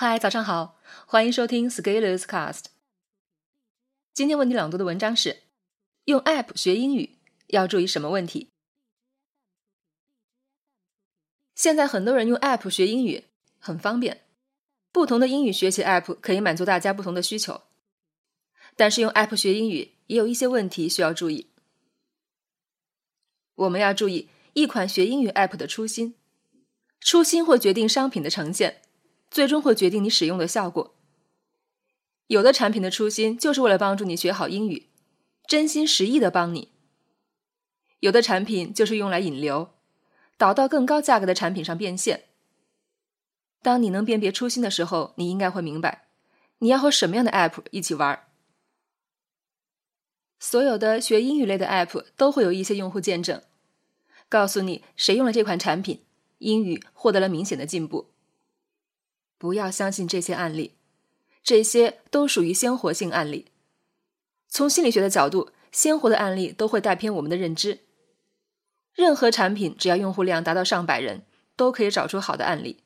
嗨，早上好，欢迎收听 Scalers Cast。今天为你朗读的文章是：用 App 学英语要注意什么问题？现在很多人用 App 学英语很方便，不同的英语学习 App 可以满足大家不同的需求。但是用 App 学英语也有一些问题需要注意。我们要注意一款学英语 App 的初心，初心会决定商品的呈现。最终会决定你使用的效果。有的产品的初心就是为了帮助你学好英语，真心实意的帮你；有的产品就是用来引流，导到更高价格的产品上变现。当你能辨别初心的时候，你应该会明白，你要和什么样的 App 一起玩。所有的学英语类的 App 都会有一些用户见证，告诉你谁用了这款产品，英语获得了明显的进步。不要相信这些案例，这些都属于鲜活性案例。从心理学的角度，鲜活的案例都会带偏我们的认知。任何产品只要用户量达到上百人，都可以找出好的案例。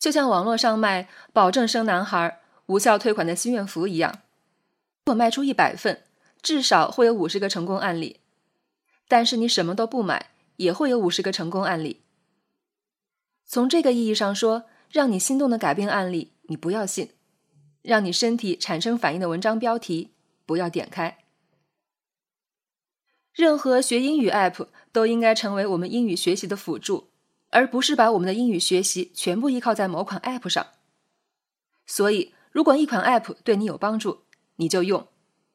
就像网络上卖保证生男孩、无效退款的心愿符一样，如果卖出一百份，至少会有五十个成功案例。但是你什么都不买，也会有五十个成功案例。从这个意义上说。让你心动的改变案例，你不要信；让你身体产生反应的文章标题，不要点开。任何学英语 App 都应该成为我们英语学习的辅助，而不是把我们的英语学习全部依靠在某款 App 上。所以，如果一款 App 对你有帮助，你就用；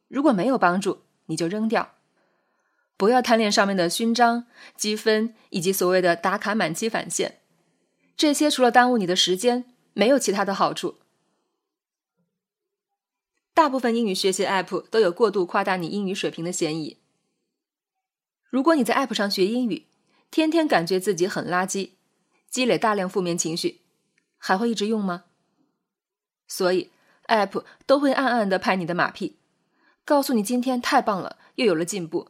如果没有帮助，你就扔掉。不要贪恋上面的勋章、积分以及所谓的打卡满期返现。这些除了耽误你的时间，没有其他的好处。大部分英语学习 App 都有过度夸大你英语水平的嫌疑。如果你在 App 上学英语，天天感觉自己很垃圾，积累大量负面情绪，还会一直用吗？所以 App 都会暗暗的拍你的马屁，告诉你今天太棒了，又有了进步。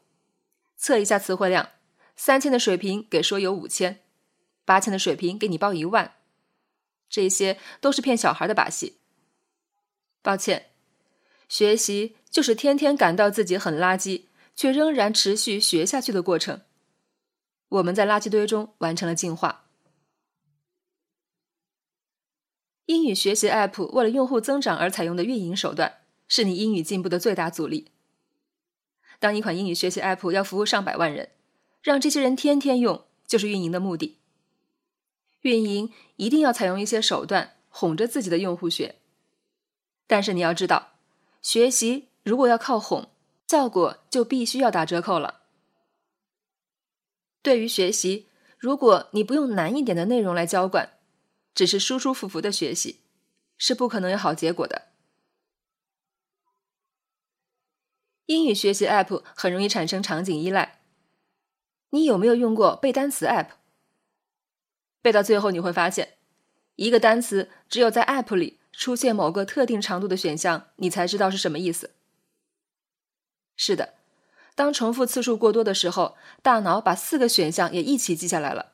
测一下词汇量，三千的水平给说有五千。八千的水平给你报一万，这些都是骗小孩的把戏。抱歉，学习就是天天感到自己很垃圾，却仍然持续学下去的过程。我们在垃圾堆中完成了进化。英语学习 App 为了用户增长而采用的运营手段，是你英语进步的最大阻力。当一款英语学习 App 要服务上百万人，让这些人天天用，就是运营的目的。运营一定要采用一些手段哄着自己的用户学，但是你要知道，学习如果要靠哄，效果就必须要打折扣了。对于学习，如果你不用难一点的内容来浇灌，只是舒舒服服的学习，是不可能有好结果的。英语学习 App 很容易产生场景依赖，你有没有用过背单词 App？背到最后，你会发现，一个单词只有在 App 里出现某个特定长度的选项，你才知道是什么意思。是的，当重复次数过多的时候，大脑把四个选项也一起记下来了，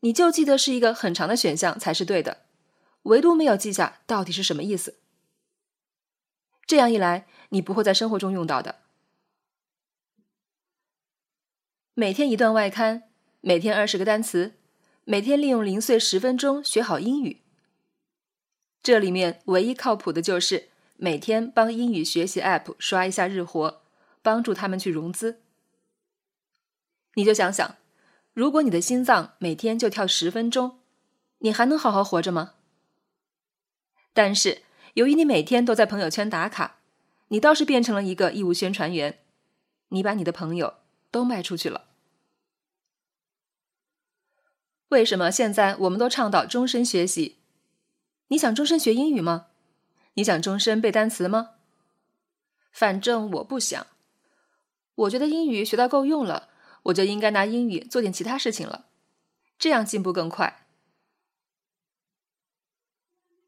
你就记得是一个很长的选项才是对的，唯独没有记下到底是什么意思。这样一来，你不会在生活中用到的。每天一段外刊，每天二十个单词。每天利用零碎十分钟学好英语。这里面唯一靠谱的就是每天帮英语学习 App 刷一下日活，帮助他们去融资。你就想想，如果你的心脏每天就跳十分钟，你还能好好活着吗？但是由于你每天都在朋友圈打卡，你倒是变成了一个义务宣传员，你把你的朋友都卖出去了。为什么现在我们都倡导终身学习？你想终身学英语吗？你想终身背单词吗？反正我不想。我觉得英语学到够用了，我就应该拿英语做点其他事情了，这样进步更快。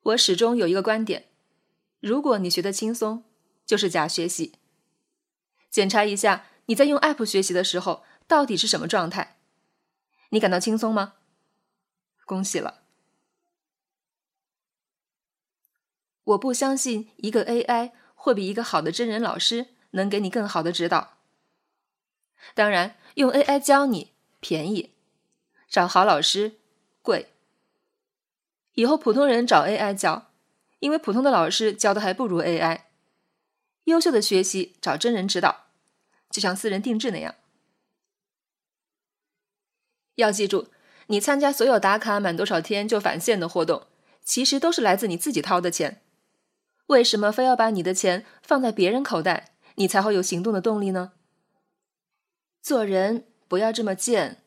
我始终有一个观点：如果你学得轻松，就是假学习。检查一下你在用 App 学习的时候到底是什么状态？你感到轻松吗？恭喜了。我不相信一个 AI 会比一个好的真人老师能给你更好的指导。当然，用 AI 教你便宜，找好老师贵。以后普通人找 AI 教，因为普通的老师教的还不如 AI。优秀的学习找真人指导，就像私人定制那样。要记住，你参加所有打卡满多少天就返现的活动，其实都是来自你自己掏的钱。为什么非要把你的钱放在别人口袋，你才会有行动的动力呢？做人不要这么贱，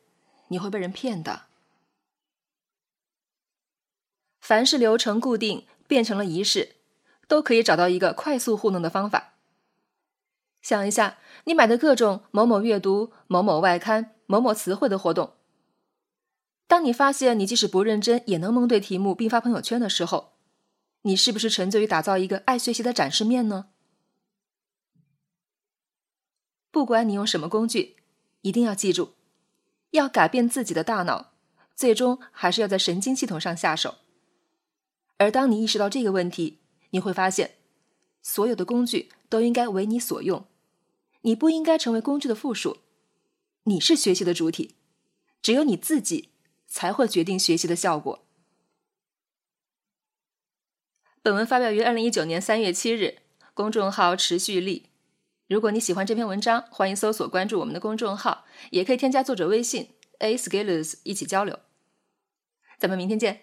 你会被人骗的。凡是流程固定变成了仪式，都可以找到一个快速糊弄的方法。想一下，你买的各种某某阅读、某某外刊、某某词汇的活动。当你发现你即使不认真也能蒙对题目并发朋友圈的时候，你是不是沉醉于打造一个爱学习的展示面呢？不管你用什么工具，一定要记住，要改变自己的大脑，最终还是要在神经系统上下手。而当你意识到这个问题，你会发现，所有的工具都应该为你所用，你不应该成为工具的附属，你是学习的主体，只有你自己。才会决定学习的效果。本文发表于二零一九年三月七日，公众号持续力。如果你喜欢这篇文章，欢迎搜索关注我们的公众号，也可以添加作者微信 a scalers 一起交流。咱们明天见。